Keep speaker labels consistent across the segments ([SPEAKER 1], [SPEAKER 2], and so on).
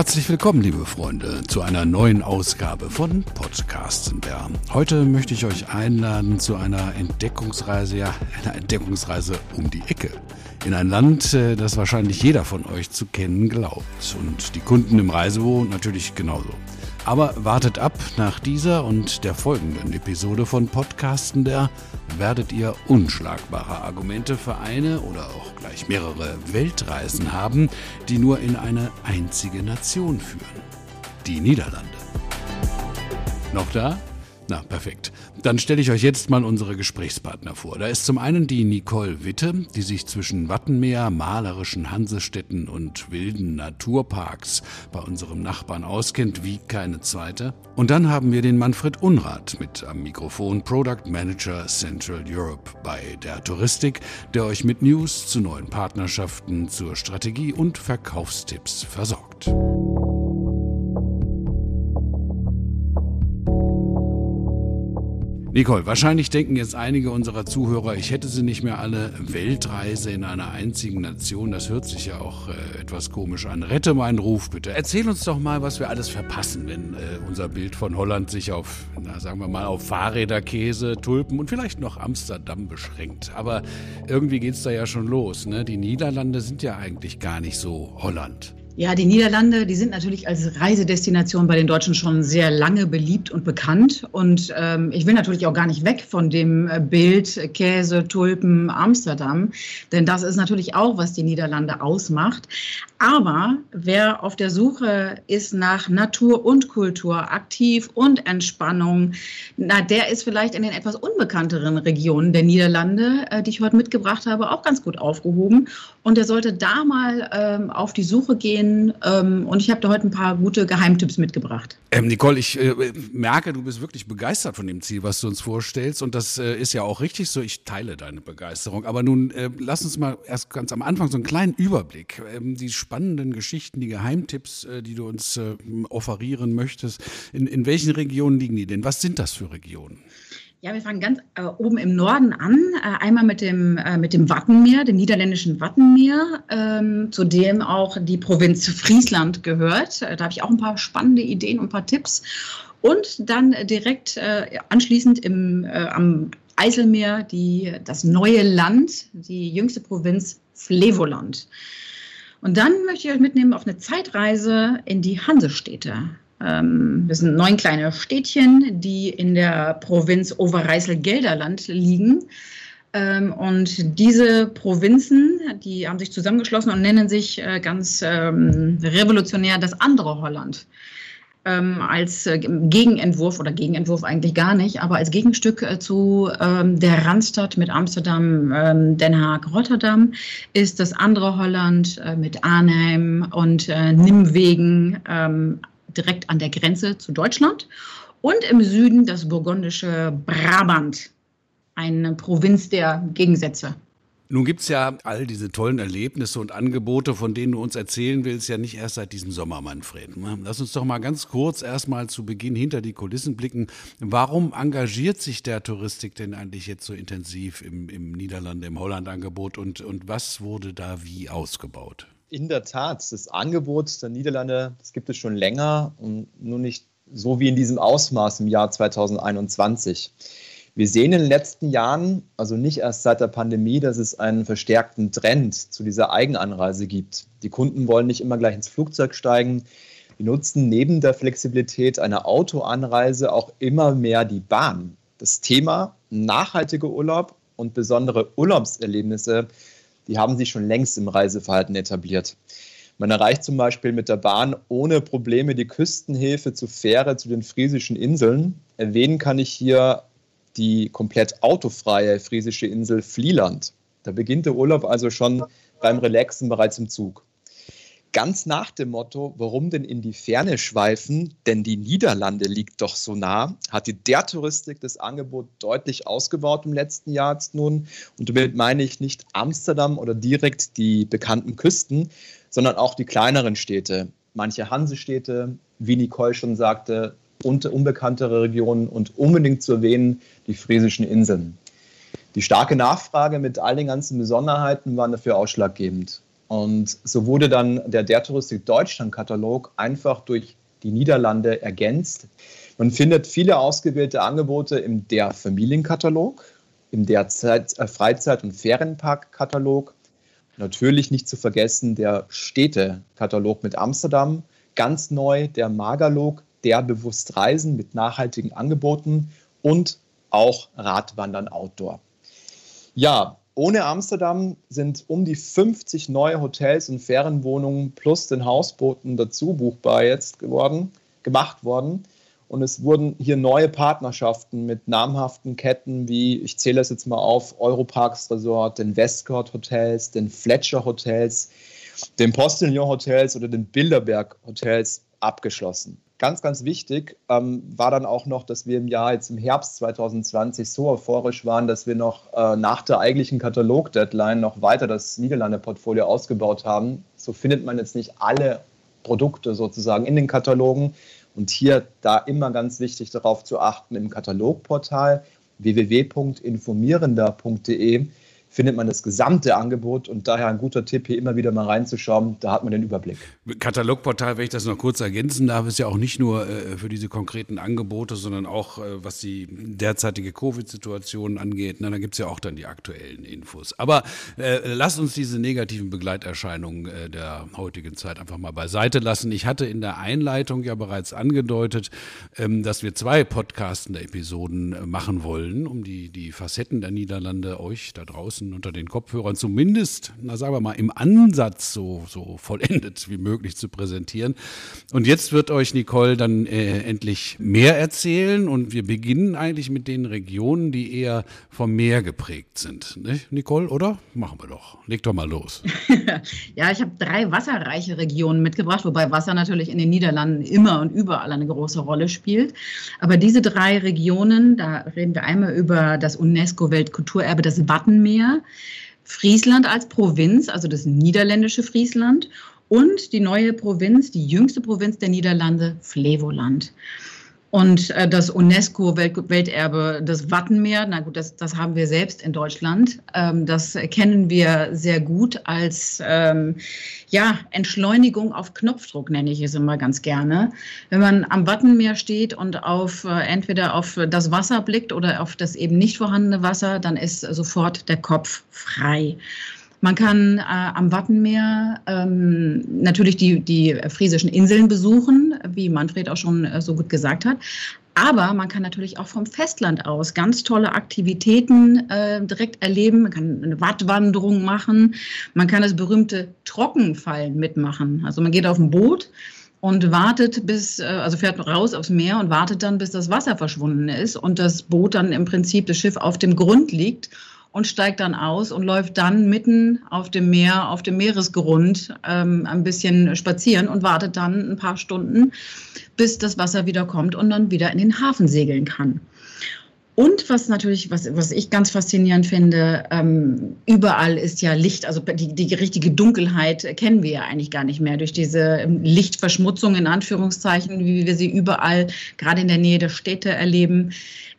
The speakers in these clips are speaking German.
[SPEAKER 1] Herzlich willkommen, liebe Freunde, zu einer neuen Ausgabe von Podcastenbär. Heute möchte ich euch einladen zu einer Entdeckungsreise, ja, einer Entdeckungsreise um die Ecke. In ein Land, äh, das wahrscheinlich jeder von euch zu kennen glaubt. Und die Kunden im Reisebüro natürlich genauso. Aber wartet ab, nach dieser und der folgenden Episode von Podcasten der werdet ihr unschlagbare Argumente für eine oder auch gleich mehrere Weltreisen haben, die nur in eine einzige Nation führen. Die Niederlande. Noch da? Na, perfekt. Dann stelle ich euch jetzt mal unsere Gesprächspartner vor. Da ist zum einen die Nicole Witte, die sich zwischen Wattenmeer, malerischen Hansestädten und wilden Naturparks bei unserem Nachbarn auskennt wie keine zweite. Und dann haben wir den Manfred Unrath mit am Mikrofon Product Manager Central Europe bei der Touristik, der euch mit News zu neuen Partnerschaften, zur Strategie und Verkaufstipps versorgt. Nicole, wahrscheinlich denken jetzt einige unserer Zuhörer, ich hätte sie nicht mehr alle. Weltreise in einer einzigen Nation, das hört sich ja auch äh, etwas komisch an. Rette meinen Ruf bitte. Erzähl uns doch mal, was wir alles verpassen, wenn äh, unser Bild von Holland sich auf, na, sagen wir mal, auf Fahrräder, Käse, Tulpen und vielleicht noch Amsterdam beschränkt. Aber irgendwie geht's da ja schon los. Ne? Die Niederlande sind ja eigentlich gar nicht so Holland.
[SPEAKER 2] Ja, die Niederlande, die sind natürlich als Reisedestination bei den Deutschen schon sehr lange beliebt und bekannt. Und ähm, ich will natürlich auch gar nicht weg von dem äh, Bild Käse, Tulpen, Amsterdam, denn das ist natürlich auch, was die Niederlande ausmacht. Aber wer auf der Suche ist nach Natur und Kultur, aktiv und Entspannung, na, der ist vielleicht in den etwas unbekannteren Regionen der Niederlande, äh, die ich heute mitgebracht habe, auch ganz gut aufgehoben. Und der sollte da mal ähm, auf die Suche gehen. Ähm, und ich habe da heute ein paar gute Geheimtipps mitgebracht.
[SPEAKER 1] Ähm, Nicole, ich äh, merke, du bist wirklich begeistert von dem Ziel, was du uns vorstellst. Und das äh, ist ja auch richtig so. Ich teile deine Begeisterung. Aber nun äh, lass uns mal erst ganz am Anfang so einen kleinen Überblick. Ähm, die spannenden Geschichten, die Geheimtipps, äh, die du uns äh, offerieren möchtest. In, in welchen Regionen liegen die denn? Was sind das für Regionen?
[SPEAKER 2] Ja, wir fangen ganz äh, oben im Norden an. Äh, einmal mit dem, äh, mit dem Wattenmeer, dem niederländischen Wattenmeer, ähm, zu dem auch die Provinz Friesland gehört. Äh, da habe ich auch ein paar spannende Ideen und ein paar Tipps. Und dann direkt äh, anschließend im, äh, am Eiselmeer die, das neue Land, die jüngste Provinz Flevoland. Und dann möchte ich euch mitnehmen auf eine Zeitreise in die Hansestädte. Ähm, das sind neun kleine Städtchen, die in der Provinz Overijssel-Gelderland liegen. Ähm, und diese Provinzen, die haben sich zusammengeschlossen und nennen sich äh, ganz ähm, revolutionär das andere Holland. Ähm, als äh, Gegenentwurf oder Gegenentwurf eigentlich gar nicht, aber als Gegenstück äh, zu ähm, der Randstadt mit Amsterdam, ähm, Den Haag, Rotterdam ist das andere Holland mit Arnhem und Nimwegen ähm, direkt an der Grenze zu Deutschland und im Süden das burgundische Brabant, eine Provinz der Gegensätze.
[SPEAKER 1] Nun gibt es ja all diese tollen Erlebnisse und Angebote, von denen du uns erzählen willst, ja nicht erst seit diesem Sommer, Manfred. Ne? Lass uns doch mal ganz kurz erstmal zu Beginn hinter die Kulissen blicken. Warum engagiert sich der Touristik denn eigentlich jetzt so intensiv im, im Niederlande, im Holland-Angebot und, und was wurde da wie ausgebaut?
[SPEAKER 3] In der Tat, das Angebot der Niederlande, das gibt es schon länger und nur nicht so wie in diesem Ausmaß im Jahr 2021. Wir sehen in den letzten Jahren, also nicht erst seit der Pandemie, dass es einen verstärkten Trend zu dieser Eigenanreise gibt. Die Kunden wollen nicht immer gleich ins Flugzeug steigen. Die nutzen neben der Flexibilität einer Autoanreise auch immer mehr die Bahn. Das Thema nachhaltiger Urlaub und besondere Urlaubserlebnisse, die haben sich schon längst im Reiseverhalten etabliert. Man erreicht zum Beispiel mit der Bahn ohne Probleme die Küstenhilfe zu Fähre zu den friesischen Inseln. Erwähnen kann ich hier die komplett autofreie friesische Insel Flieland. Da beginnt der Urlaub also schon beim Relaxen bereits im Zug. Ganz nach dem Motto, warum denn in die Ferne schweifen, denn die Niederlande liegt doch so nah, hat die der Touristik das Angebot deutlich ausgebaut im letzten Jahr jetzt nun. Und damit meine ich nicht Amsterdam oder direkt die bekannten Küsten, sondern auch die kleineren Städte. Manche Hansestädte, wie Nicole schon sagte, und unbekanntere Regionen und unbedingt zu erwähnen die friesischen Inseln. Die starke Nachfrage mit all den ganzen Besonderheiten war dafür ausschlaggebend. Und so wurde dann der Der Touristik Deutschland-Katalog einfach durch die Niederlande ergänzt. Man findet viele ausgewählte Angebote im Der Familienkatalog, im Der Zeit, äh, Freizeit- und Ferienparkkatalog. Natürlich nicht zu vergessen der Städtekatalog mit Amsterdam. Ganz neu der Magalog, der bewusst Reisen mit nachhaltigen Angeboten und auch Radwandern Outdoor. Ja, ohne Amsterdam sind um die 50 neue Hotels und Ferienwohnungen plus den Hausbooten dazu buchbar jetzt geworden, gemacht worden. Und es wurden hier neue Partnerschaften mit namhaften Ketten wie, ich zähle das jetzt mal auf, Europarks Resort, den Westcourt Hotels, den Fletcher Hotels, den Postillon Hotels oder den Bilderberg Hotels abgeschlossen. Ganz, ganz wichtig ähm, war dann auch noch, dass wir im Jahr jetzt im Herbst 2020 so euphorisch waren, dass wir noch äh, nach der eigentlichen Katalog-Deadline noch weiter das Niederlande-Portfolio ausgebaut haben. So findet man jetzt nicht alle Produkte sozusagen in den Katalogen, und hier da immer ganz wichtig darauf zu achten, im Katalogportal www.informierender.de findet man das gesamte Angebot und daher ein guter Tipp, hier immer wieder mal reinzuschauen, da hat man den Überblick.
[SPEAKER 1] Katalogportal, wenn ich das noch kurz ergänzen darf, ist ja auch nicht nur äh, für diese konkreten Angebote, sondern auch, äh, was die derzeitige Covid-Situation angeht. Na, da gibt es ja auch dann die aktuellen Infos. Aber äh, lasst uns diese negativen Begleiterscheinungen äh, der heutigen Zeit einfach mal beiseite lassen. Ich hatte in der Einleitung ja bereits angedeutet, ähm, dass wir zwei podcastende Episoden äh, machen wollen, um die, die Facetten der Niederlande euch da draußen draußen unter den Kopfhörern zumindest, na sagen wir mal, im Ansatz so, so vollendet wie möglich zu präsentieren. Und jetzt wird euch Nicole dann äh, endlich mehr erzählen und wir beginnen eigentlich mit den Regionen, die eher vom Meer geprägt sind. Ne, Nicole, oder? Machen wir doch. Leg doch mal los.
[SPEAKER 2] ja, ich habe drei wasserreiche Regionen mitgebracht, wobei Wasser natürlich in den Niederlanden immer und überall eine große Rolle spielt. Aber diese drei Regionen, da reden wir einmal über das UNESCO-Weltkulturerbe, das Wattenmeer. Friesland als Provinz, also das niederländische Friesland und die neue Provinz, die jüngste Provinz der Niederlande, Flevoland. Und äh, das UNESCO-Welterbe, das Wattenmeer, na gut, das, das haben wir selbst in Deutschland. Ähm, das kennen wir sehr gut als ähm, ja, Entschleunigung auf Knopfdruck, nenne ich es immer ganz gerne. Wenn man am Wattenmeer steht und auf äh, entweder auf das Wasser blickt oder auf das eben nicht vorhandene Wasser, dann ist sofort der Kopf frei. Man kann äh, am Wattenmeer ähm, natürlich die, die friesischen Inseln besuchen, wie Manfred auch schon äh, so gut gesagt hat. Aber man kann natürlich auch vom Festland aus ganz tolle Aktivitäten äh, direkt erleben. Man kann eine Wattwanderung machen. Man kann das berühmte Trockenfallen mitmachen. Also man geht auf ein Boot und wartet bis, äh, also fährt raus aufs Meer und wartet dann, bis das Wasser verschwunden ist und das Boot dann im Prinzip, das Schiff auf dem Grund liegt und steigt dann aus und läuft dann mitten auf dem Meer, auf dem Meeresgrund ähm, ein bisschen spazieren und wartet dann ein paar Stunden, bis das Wasser wieder kommt und dann wieder in den Hafen segeln kann. Und was natürlich, was, was ich ganz faszinierend finde, ähm, überall ist ja Licht, also die, die richtige Dunkelheit kennen wir ja eigentlich gar nicht mehr durch diese ähm, Lichtverschmutzung in Anführungszeichen, wie wir sie überall, gerade in der Nähe der Städte erleben.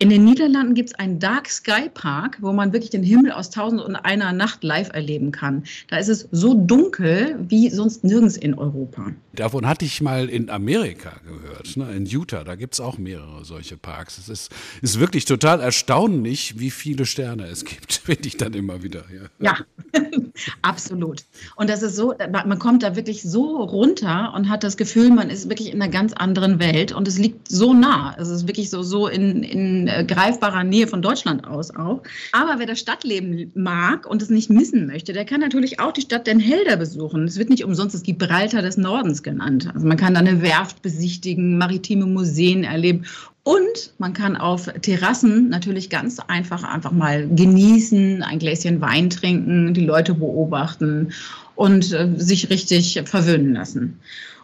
[SPEAKER 2] In den Niederlanden gibt es einen Dark Sky Park, wo man wirklich den Himmel aus Tausend und einer Nacht live erleben kann. Da ist es so dunkel wie sonst nirgends in Europa.
[SPEAKER 1] Davon hatte ich mal in Amerika gehört, ne? in Utah. Da gibt es auch mehrere solche Parks. Es ist, ist wirklich total erstaunlich, wie viele Sterne es gibt, finde ich dann immer wieder.
[SPEAKER 2] Ja, ja absolut. Und das ist so, man kommt da wirklich so runter und hat das Gefühl, man ist wirklich in einer ganz anderen Welt und es liegt so nah. Es ist wirklich so, so in, in äh, greifbarer Nähe von Deutschland aus auch. Aber wer das Stadtleben mag und es nicht missen möchte, der kann natürlich auch die Stadt Den Helder besuchen. Es wird nicht umsonst das Gibraltar des Nordens genannt. Also man kann da eine Werft besichtigen, maritime Museen erleben und man kann auf Terrassen natürlich ganz einfach einfach mal genießen, ein Gläschen Wein trinken, die Leute beobachten und äh, sich richtig verwöhnen lassen.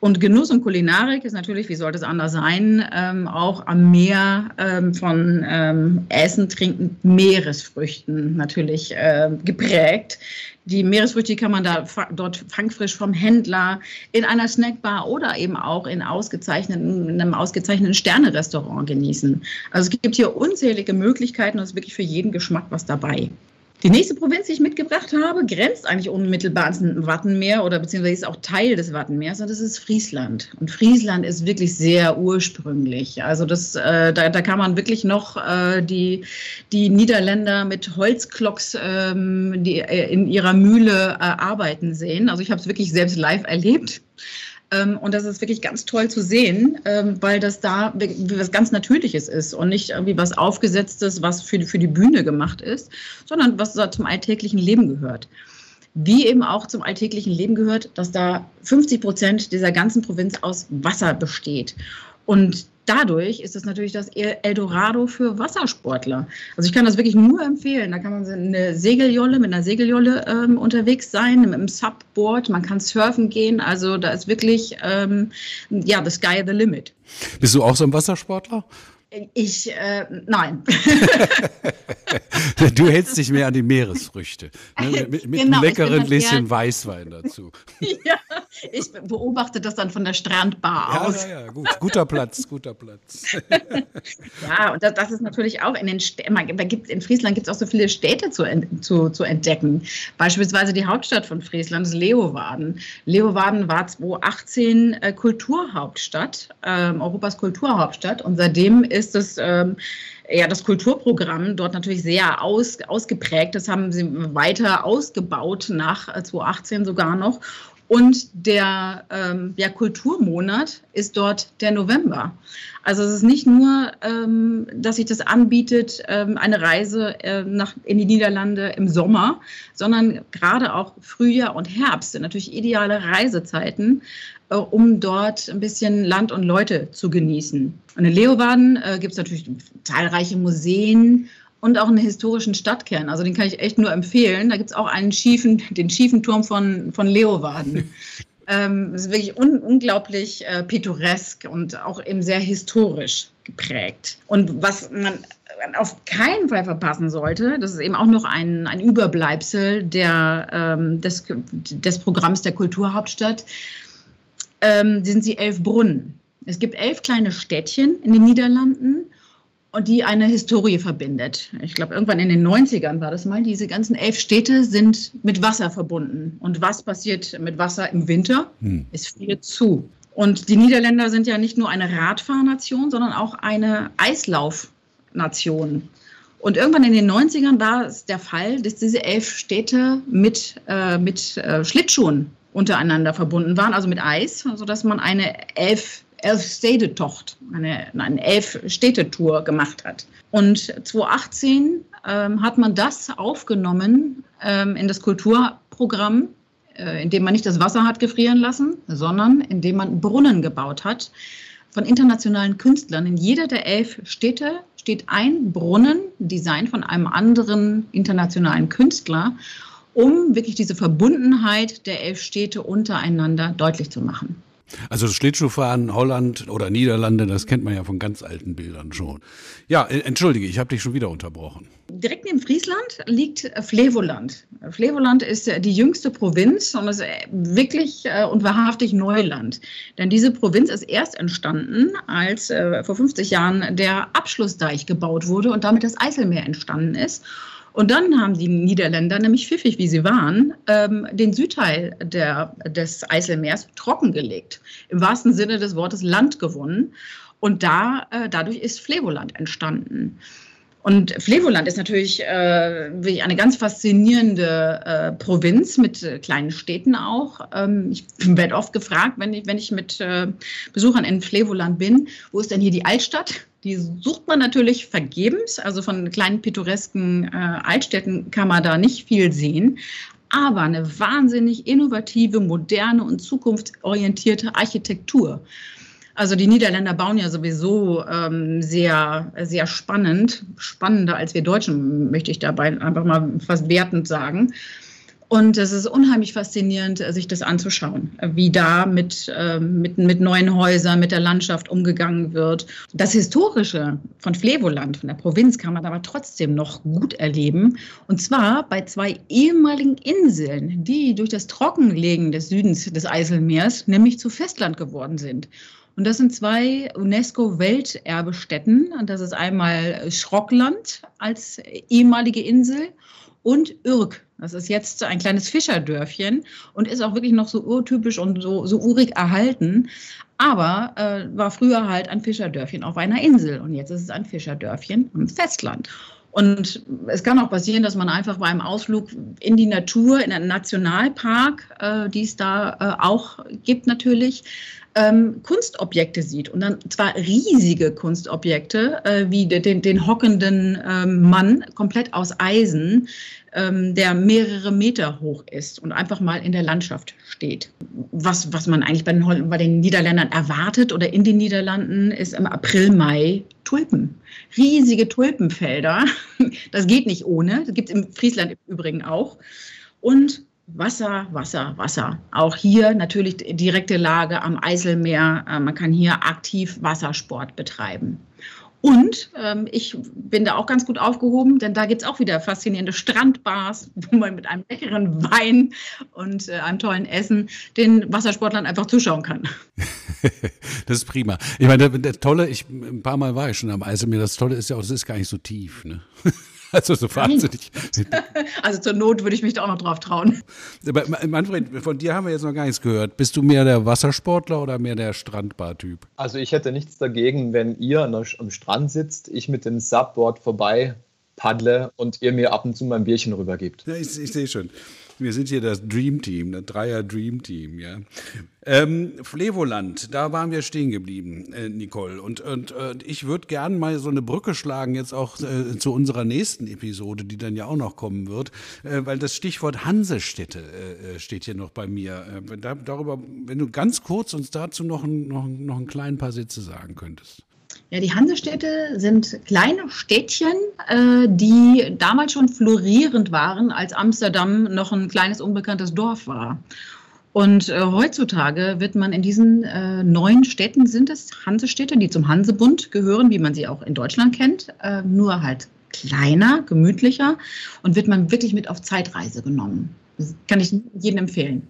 [SPEAKER 2] Und Genuss und Kulinarik ist natürlich, wie sollte es anders sein, ähm, auch am Meer ähm, von ähm, Essen, Trinken, Meeresfrüchten natürlich äh, geprägt. Die Meeresfrüchte kann man da dort fangfrisch vom Händler in einer Snackbar oder eben auch in, ausgezeichneten, in einem ausgezeichneten Sternerestaurant genießen. Also es gibt hier unzählige Möglichkeiten und es ist wirklich für jeden Geschmack was dabei. Die nächste Provinz, die ich mitgebracht habe, grenzt eigentlich unmittelbar ans Wattenmeer oder beziehungsweise ist auch Teil des Wattenmeers und das ist Friesland. Und Friesland ist wirklich sehr ursprünglich. Also das, äh, da, da kann man wirklich noch äh, die, die Niederländer mit Holzklocks ähm, die, äh, in ihrer Mühle äh, arbeiten sehen. Also ich habe es wirklich selbst live erlebt. Ähm, und das ist wirklich ganz toll zu sehen, ähm, weil das da was ganz Natürliches ist und nicht irgendwie was Aufgesetztes, was für, für die Bühne gemacht ist, sondern was zum alltäglichen Leben gehört. Wie eben auch zum alltäglichen Leben gehört, dass da 50 Prozent dieser ganzen Provinz aus Wasser besteht. Und dadurch ist es natürlich das Eldorado für Wassersportler. Also ich kann das wirklich nur empfehlen. Da kann man eine Segeljolle mit einer Segeljolle ähm, unterwegs sein, mit einem Subboard, man kann surfen gehen. Also da ist wirklich, ähm, ja, the sky the limit.
[SPEAKER 1] Bist du auch so ein Wassersportler?
[SPEAKER 2] Ich, äh, nein.
[SPEAKER 1] du hältst dich mehr an die Meeresfrüchte. Ne? Mit, mit genau, einem leckeren Gläschen Weißwein dazu.
[SPEAKER 2] ja, ich beobachte das dann von der Strandbar
[SPEAKER 1] ja,
[SPEAKER 2] aus.
[SPEAKER 1] Ja, ja, gut. Guter Platz, guter Platz.
[SPEAKER 2] ja, und das, das, ist natürlich auch in den Städten, in Friesland gibt es auch so viele Städte zu, zu, zu entdecken. Beispielsweise die Hauptstadt von Friesland ist Leeuwarden. Leeuwarden war 2018 äh, Kulturhauptstadt, äh, Europas Kulturhauptstadt und seitdem ist es ähm, ja das Kulturprogramm dort natürlich sehr aus, ausgeprägt. Das haben sie weiter ausgebaut nach 2018 sogar noch. Und der ähm, ja, Kulturmonat ist dort der November. Also es ist nicht nur, ähm, dass sich das anbietet, ähm, eine Reise äh, nach, in die Niederlande im Sommer, sondern gerade auch Frühjahr und Herbst sind natürlich ideale Reisezeiten, äh, um dort ein bisschen Land und Leute zu genießen. Und in Leeuwarden äh, gibt es natürlich zahlreiche Museen und auch einen historischen Stadtkern. Also den kann ich echt nur empfehlen. Da gibt es auch einen schiefen, den schiefen Turm von, von Leeuwarden. ähm, ist wirklich un unglaublich äh, pittoresk und auch eben sehr historisch geprägt. Und was man auf keinen Fall verpassen sollte, das ist eben auch noch ein, ein Überbleibsel der, ähm, des, des Programms der Kulturhauptstadt, ähm, sind sie elf Brunnen. Es gibt elf kleine Städtchen in den Niederlanden und die eine Historie verbindet. Ich glaube, irgendwann in den 90ern war das mal. Diese ganzen elf Städte sind mit Wasser verbunden. Und was passiert mit Wasser im Winter? Hm. Es friert zu. Und die Niederländer sind ja nicht nur eine Radfahrnation, sondern auch eine Eislaufnation. Und irgendwann in den 90ern war es der Fall, dass diese elf Städte mit, äh, mit äh, Schlittschuhen untereinander verbunden waren, also mit Eis, sodass man eine elf Elf-Städte-Tocht, eine, eine Elf-Städte-Tour gemacht hat. Und 2018 ähm, hat man das aufgenommen ähm, in das Kulturprogramm, äh, indem man nicht das Wasser hat gefrieren lassen, sondern indem man Brunnen gebaut hat von internationalen Künstlern. In jeder der elf Städte steht ein Brunnen, Design von einem anderen internationalen Künstler, um wirklich diese Verbundenheit der elf Städte untereinander deutlich zu machen.
[SPEAKER 1] Also Schlittschuhfahren, Holland oder Niederlande, das kennt man ja von ganz alten Bildern schon. Ja, äh, entschuldige, ich habe dich schon wieder unterbrochen.
[SPEAKER 2] Direkt neben Friesland liegt Flevoland. Flevoland ist die jüngste Provinz und ist wirklich äh, und wahrhaftig Neuland. Denn diese Provinz ist erst entstanden, als äh, vor 50 Jahren der Abschlussdeich gebaut wurde und damit das Eiselmeer entstanden ist. Und dann haben die Niederländer, nämlich pfiffig wie sie waren, ähm, den Südteil der, des Eiselmeers trockengelegt. Im wahrsten Sinne des Wortes Land gewonnen. Und da, äh, dadurch ist Flevoland entstanden. Und Flevoland ist natürlich äh, eine ganz faszinierende äh, Provinz mit äh, kleinen Städten auch. Ähm, ich werde oft gefragt, wenn ich, wenn ich mit äh, Besuchern in Flevoland bin, wo ist denn hier die Altstadt? Die sucht man natürlich vergebens. Also von kleinen pittoresken äh, Altstädten kann man da nicht viel sehen. Aber eine wahnsinnig innovative, moderne und zukunftsorientierte Architektur. Also die Niederländer bauen ja sowieso ähm, sehr, sehr spannend, spannender als wir Deutschen, möchte ich dabei einfach mal fast wertend sagen. Und es ist unheimlich faszinierend, sich das anzuschauen, wie da mit, äh, mit, mit neuen Häusern, mit der Landschaft umgegangen wird. Das Historische von Flevoland, von der Provinz, kann man aber trotzdem noch gut erleben. Und zwar bei zwei ehemaligen Inseln, die durch das Trockenlegen des Südens des Eiselmeers nämlich zu Festland geworden sind. Und das sind zwei UNESCO-Welterbestätten. Das ist einmal Schrockland als ehemalige Insel und Irk. Das ist jetzt ein kleines Fischerdörfchen und ist auch wirklich noch so urtypisch und so, so urig erhalten. Aber äh, war früher halt ein Fischerdörfchen auf einer Insel und jetzt ist es ein Fischerdörfchen im Festland. Und es kann auch passieren, dass man einfach beim Ausflug in die Natur, in einen Nationalpark, äh, die es da äh, auch gibt natürlich, ähm, Kunstobjekte sieht. Und dann zwar riesige Kunstobjekte, äh, wie den, den hockenden ähm, Mann, komplett aus Eisen, ähm, der mehrere Meter hoch ist und einfach mal in der Landschaft steht. Was, was man eigentlich bei den, bei den Niederländern erwartet oder in den Niederlanden, ist im April, Mai Tulpen. Riesige Tulpenfelder. Das geht nicht ohne. Das gibt es im Friesland im Übrigen auch. Und Wasser, Wasser, Wasser. Auch hier natürlich direkte Lage am Eiselmeer. Äh, man kann hier aktiv Wassersport betreiben. Und ähm, ich bin da auch ganz gut aufgehoben, denn da gibt es auch wieder faszinierende Strandbars, wo man mit einem leckeren Wein und äh, einem tollen Essen den Wassersportlern einfach zuschauen kann.
[SPEAKER 1] das ist prima. Ich meine, das Tolle, ich ein paar Mal war ich schon am Eiselmeer, das Tolle ist ja auch, es ist gar nicht so tief. Ne? Also so wahnsinnig.
[SPEAKER 2] Also zur Not würde ich mich da auch noch drauf trauen.
[SPEAKER 1] Aber Manfred, von dir haben wir jetzt noch gar nichts gehört. Bist du mehr der Wassersportler oder mehr der Strandbar-Typ?
[SPEAKER 3] Also ich hätte nichts dagegen, wenn ihr am Strand sitzt, ich mit dem Subboard vorbei paddle und ihr mir ab und zu mein Bierchen rübergibt.
[SPEAKER 1] Ja, ich, ich sehe schon. Wir sind hier das Dream Team, das Dreier Dream Team, ja. Ähm, Flevoland, da waren wir stehen geblieben, äh, Nicole. Und, und äh, ich würde gerne mal so eine Brücke schlagen, jetzt auch äh, zu unserer nächsten Episode, die dann ja auch noch kommen wird, äh, weil das Stichwort Hansestädte äh, äh, steht hier noch bei mir. Da, darüber, wenn du ganz kurz uns dazu noch, ein, noch, noch ein kleinen paar Sätze sagen könntest.
[SPEAKER 2] Ja, die Hansestädte sind kleine Städtchen, äh, die damals schon florierend waren, als Amsterdam noch ein kleines unbekanntes Dorf war. Und äh, heutzutage wird man in diesen äh, neuen Städten, sind es Hansestädte, die zum Hansebund gehören, wie man sie auch in Deutschland kennt, äh, nur halt kleiner, gemütlicher und wird man wirklich mit auf Zeitreise genommen. Das kann ich jedem empfehlen.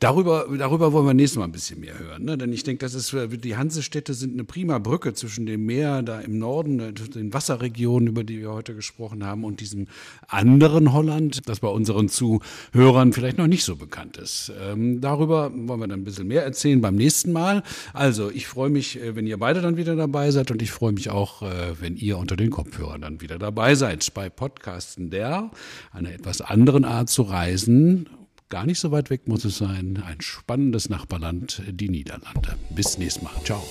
[SPEAKER 1] Darüber, darüber wollen wir nächstes Mal ein bisschen mehr hören. Ne? Denn ich denke, das ist, äh, die Hansestädte sind eine prima Brücke zwischen dem Meer da im Norden, äh, den Wasserregionen, über die wir heute gesprochen haben, und diesem anderen Holland, das bei unseren Zuhörern vielleicht noch nicht so bekannt ist. Ähm, darüber wollen wir dann ein bisschen mehr erzählen beim nächsten Mal. Also, ich freue mich, äh, wenn ihr beide dann wieder dabei seid und ich freue mich auch, wenn ihr unter den Kopfhörern dann wieder dabei seid bei Podcasten der, einer etwas anderen Art zu reisen Gar nicht so weit weg muss es sein. Ein spannendes Nachbarland, die Niederlande. Bis nächstes Mal. Ciao.